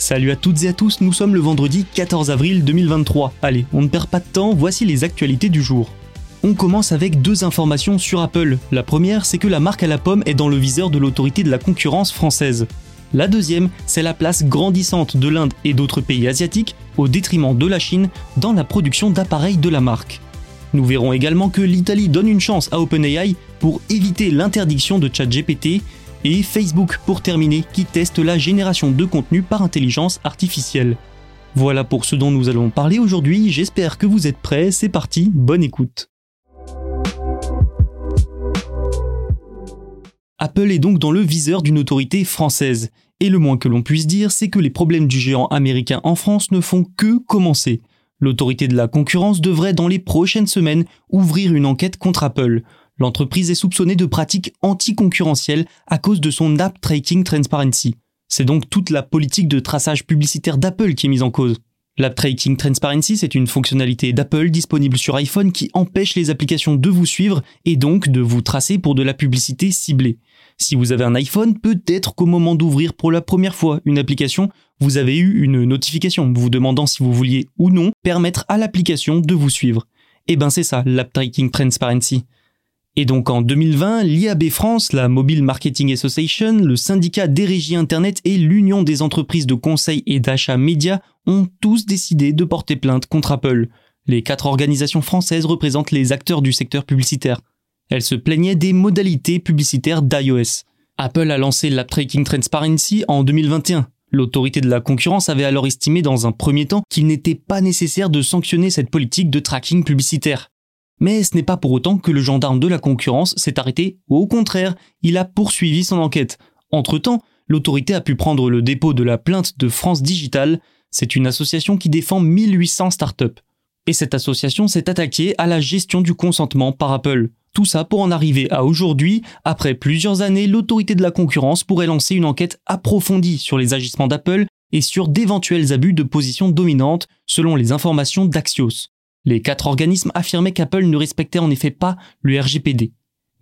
Salut à toutes et à tous, nous sommes le vendredi 14 avril 2023. Allez, on ne perd pas de temps, voici les actualités du jour. On commence avec deux informations sur Apple. La première, c'est que la marque à la pomme est dans le viseur de l'autorité de la concurrence française. La deuxième, c'est la place grandissante de l'Inde et d'autres pays asiatiques au détriment de la Chine dans la production d'appareils de la marque. Nous verrons également que l'Italie donne une chance à OpenAI pour éviter l'interdiction de ChatGPT et Facebook pour terminer qui teste la génération de contenu par intelligence artificielle. Voilà pour ce dont nous allons parler aujourd'hui, j'espère que vous êtes prêts, c'est parti, bonne écoute. Apple est donc dans le viseur d'une autorité française, et le moins que l'on puisse dire, c'est que les problèmes du géant américain en France ne font que commencer. L'autorité de la concurrence devrait dans les prochaines semaines ouvrir une enquête contre Apple. L'entreprise est soupçonnée de pratiques anticoncurrentielles à cause de son App Tracking Transparency. C'est donc toute la politique de traçage publicitaire d'Apple qui est mise en cause. L'App Tracking Transparency, c'est une fonctionnalité d'Apple disponible sur iPhone qui empêche les applications de vous suivre et donc de vous tracer pour de la publicité ciblée. Si vous avez un iPhone, peut-être qu'au moment d'ouvrir pour la première fois une application, vous avez eu une notification vous demandant si vous vouliez ou non permettre à l'application de vous suivre. Et ben c'est ça, l'App Tracking Transparency. Et donc en 2020, l'IAB France, la Mobile Marketing Association, le syndicat des régies Internet et l'Union des entreprises de conseil et d'achat médias ont tous décidé de porter plainte contre Apple. Les quatre organisations françaises représentent les acteurs du secteur publicitaire. Elles se plaignaient des modalités publicitaires d'iOS. Apple a lancé l'App Tracking Transparency en 2021. L'autorité de la concurrence avait alors estimé dans un premier temps qu'il n'était pas nécessaire de sanctionner cette politique de tracking publicitaire. Mais ce n'est pas pour autant que le gendarme de la concurrence s'est arrêté, au contraire, il a poursuivi son enquête. Entre-temps, l'autorité a pu prendre le dépôt de la plainte de France Digital, c'est une association qui défend 1800 startups. Et cette association s'est attaquée à la gestion du consentement par Apple. Tout ça pour en arriver à aujourd'hui, après plusieurs années, l'autorité de la concurrence pourrait lancer une enquête approfondie sur les agissements d'Apple et sur d'éventuels abus de position dominante, selon les informations d'Axios. Les quatre organismes affirmaient qu'Apple ne respectait en effet pas le RGPD.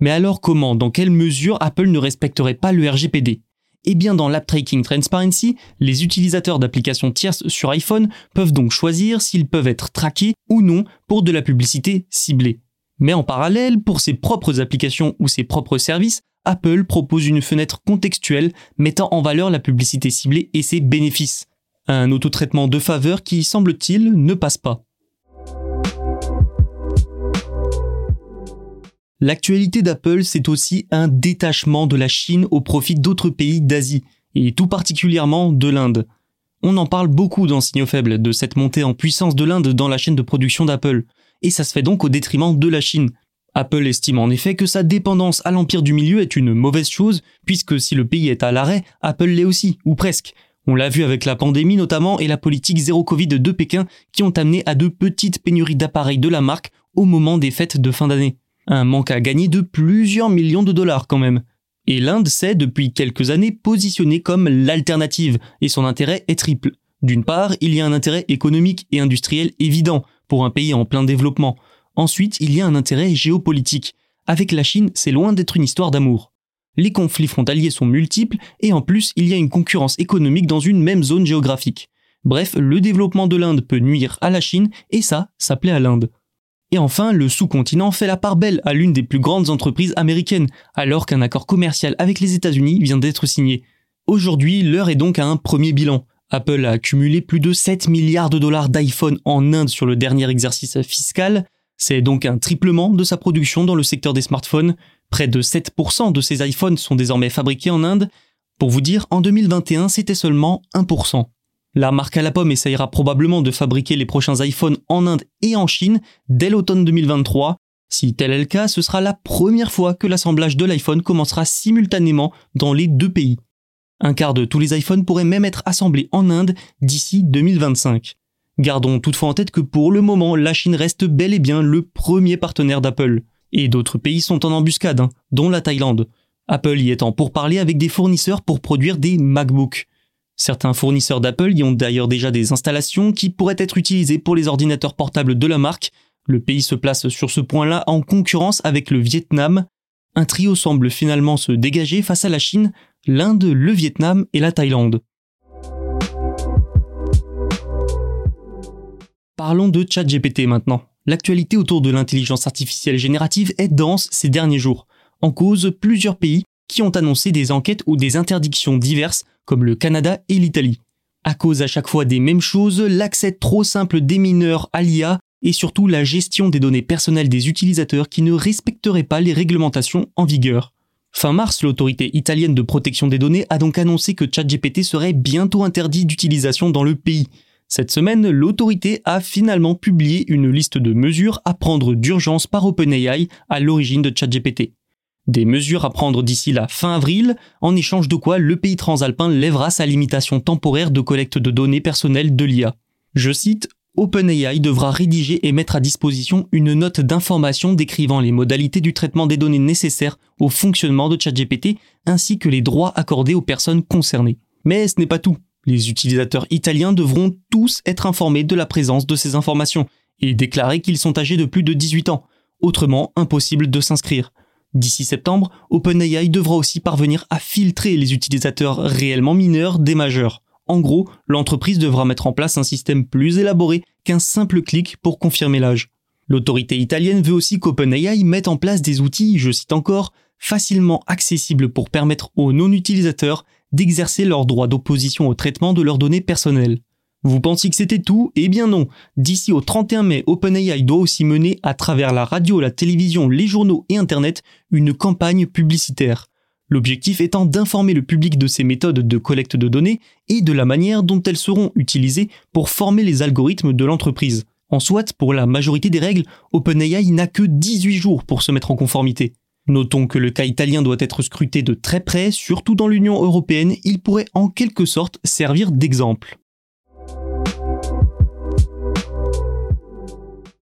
Mais alors comment, dans quelle mesure Apple ne respecterait pas le RGPD Eh bien dans l'App Tracking Transparency, les utilisateurs d'applications tierces sur iPhone peuvent donc choisir s'ils peuvent être traqués ou non pour de la publicité ciblée. Mais en parallèle, pour ses propres applications ou ses propres services, Apple propose une fenêtre contextuelle mettant en valeur la publicité ciblée et ses bénéfices. Un autotraitement de faveur qui, semble-t-il, ne passe pas. L'actualité d'Apple, c'est aussi un détachement de la Chine au profit d'autres pays d'Asie, et tout particulièrement de l'Inde. On en parle beaucoup dans Signaux Faibles, de cette montée en puissance de l'Inde dans la chaîne de production d'Apple, et ça se fait donc au détriment de la Chine. Apple estime en effet que sa dépendance à l'empire du milieu est une mauvaise chose, puisque si le pays est à l'arrêt, Apple l'est aussi, ou presque. On l'a vu avec la pandémie notamment et la politique zéro Covid de Pékin qui ont amené à de petites pénuries d'appareils de la marque au moment des fêtes de fin d'année. Un manque à gagner de plusieurs millions de dollars quand même. Et l'Inde s'est depuis quelques années positionnée comme l'alternative, et son intérêt est triple. D'une part, il y a un intérêt économique et industriel évident pour un pays en plein développement. Ensuite, il y a un intérêt géopolitique. Avec la Chine, c'est loin d'être une histoire d'amour. Les conflits frontaliers sont multiples et en plus, il y a une concurrence économique dans une même zone géographique. Bref, le développement de l'Inde peut nuire à la Chine et ça, ça plaît à l'Inde. Et enfin, le sous-continent fait la part belle à l'une des plus grandes entreprises américaines, alors qu'un accord commercial avec les États-Unis vient d'être signé. Aujourd'hui, l'heure est donc à un premier bilan. Apple a accumulé plus de 7 milliards de dollars d'iPhone en Inde sur le dernier exercice fiscal. C'est donc un triplement de sa production dans le secteur des smartphones. Près de 7% de ces iPhones sont désormais fabriqués en Inde. Pour vous dire, en 2021, c'était seulement 1%. La marque à la pomme essayera probablement de fabriquer les prochains iPhones en Inde et en Chine dès l'automne 2023. Si tel est le cas, ce sera la première fois que l'assemblage de l'iPhone commencera simultanément dans les deux pays. Un quart de tous les iPhones pourraient même être assemblés en Inde d'ici 2025. Gardons toutefois en tête que pour le moment, la Chine reste bel et bien le premier partenaire d'Apple. Et d'autres pays sont en embuscade, hein, dont la Thaïlande. Apple y étant pour parler avec des fournisseurs pour produire des MacBooks. Certains fournisseurs d'Apple y ont d'ailleurs déjà des installations qui pourraient être utilisées pour les ordinateurs portables de la marque. Le pays se place sur ce point-là en concurrence avec le Vietnam. Un trio semble finalement se dégager face à la Chine, l'Inde, le Vietnam et la Thaïlande. Parlons de ChatGPT maintenant. L'actualité autour de l'intelligence artificielle générative est dense ces derniers jours. En cause, plusieurs pays qui ont annoncé des enquêtes ou des interdictions diverses, comme le Canada et l'Italie. À cause à chaque fois des mêmes choses, l'accès trop simple des mineurs à l'IA et surtout la gestion des données personnelles des utilisateurs qui ne respecteraient pas les réglementations en vigueur. Fin mars, l'autorité italienne de protection des données a donc annoncé que ChatGPT serait bientôt interdit d'utilisation dans le pays. Cette semaine, l'autorité a finalement publié une liste de mesures à prendre d'urgence par OpenAI à l'origine de ChatGPT. Des mesures à prendre d'ici la fin avril, en échange de quoi le pays transalpin lèvera sa limitation temporaire de collecte de données personnelles de l'IA. Je cite OpenAI devra rédiger et mettre à disposition une note d'information décrivant les modalités du traitement des données nécessaires au fonctionnement de ChatGPT ainsi que les droits accordés aux personnes concernées. Mais ce n'est pas tout. Les utilisateurs italiens devront tous être informés de la présence de ces informations et déclarer qu'ils sont âgés de plus de 18 ans. Autrement, impossible de s'inscrire. D'ici septembre, OpenAI devra aussi parvenir à filtrer les utilisateurs réellement mineurs des majeurs. En gros, l'entreprise devra mettre en place un système plus élaboré qu'un simple clic pour confirmer l'âge. L'autorité italienne veut aussi qu'OpenAI mette en place des outils, je cite encore, facilement accessibles pour permettre aux non-utilisateurs d'exercer leur droit d'opposition au traitement de leurs données personnelles. Vous pensiez que c'était tout? Eh bien non. D'ici au 31 mai, OpenAI doit aussi mener, à travers la radio, la télévision, les journaux et Internet, une campagne publicitaire. L'objectif étant d'informer le public de ces méthodes de collecte de données et de la manière dont elles seront utilisées pour former les algorithmes de l'entreprise. En soit, pour la majorité des règles, OpenAI n'a que 18 jours pour se mettre en conformité. Notons que le cas italien doit être scruté de très près, surtout dans l'Union européenne, il pourrait en quelque sorte servir d'exemple.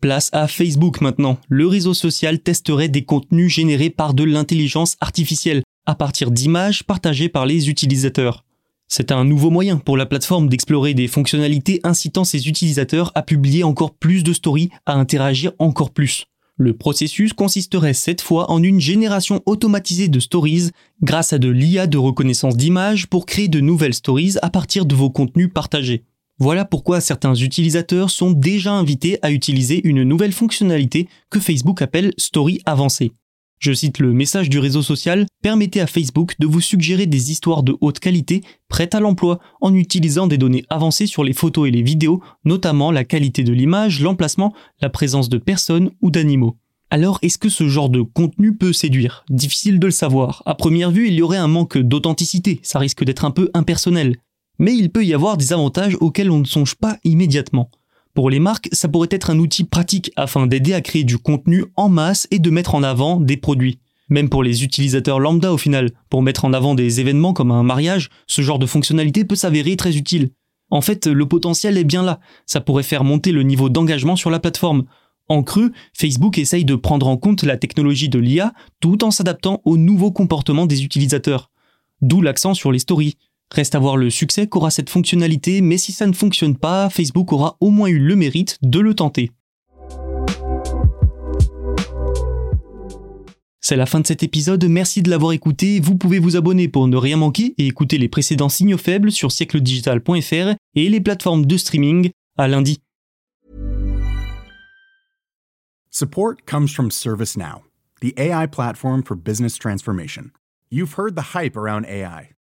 Place à Facebook maintenant. Le réseau social testerait des contenus générés par de l'intelligence artificielle, à partir d'images partagées par les utilisateurs. C'est un nouveau moyen pour la plateforme d'explorer des fonctionnalités incitant ses utilisateurs à publier encore plus de stories, à interagir encore plus. Le processus consisterait cette fois en une génération automatisée de stories grâce à de l'IA de reconnaissance d'images pour créer de nouvelles stories à partir de vos contenus partagés. Voilà pourquoi certains utilisateurs sont déjà invités à utiliser une nouvelle fonctionnalité que Facebook appelle Story avancée. Je cite le message du réseau social, permettez à Facebook de vous suggérer des histoires de haute qualité prêtes à l'emploi en utilisant des données avancées sur les photos et les vidéos, notamment la qualité de l'image, l'emplacement, la présence de personnes ou d'animaux. Alors est-ce que ce genre de contenu peut séduire? Difficile de le savoir. À première vue, il y aurait un manque d'authenticité, ça risque d'être un peu impersonnel. Mais il peut y avoir des avantages auxquels on ne songe pas immédiatement. Pour les marques, ça pourrait être un outil pratique afin d'aider à créer du contenu en masse et de mettre en avant des produits. Même pour les utilisateurs lambda au final, pour mettre en avant des événements comme un mariage, ce genre de fonctionnalité peut s'avérer très utile. En fait, le potentiel est bien là, ça pourrait faire monter le niveau d'engagement sur la plateforme. En creux, Facebook essaye de prendre en compte la technologie de l'IA tout en s'adaptant aux nouveaux comportements des utilisateurs. D'où l'accent sur les stories. Reste à voir le succès qu'aura cette fonctionnalité, mais si ça ne fonctionne pas, Facebook aura au moins eu le mérite de le tenter. C'est la fin de cet épisode, merci de l'avoir écouté. Vous pouvez vous abonner pour ne rien manquer et écouter les précédents signaux faibles sur siècledigital.fr et les plateformes de streaming. À lundi. Support comes from ServiceNow, the AI platform for business transformation. You've heard the hype around AI.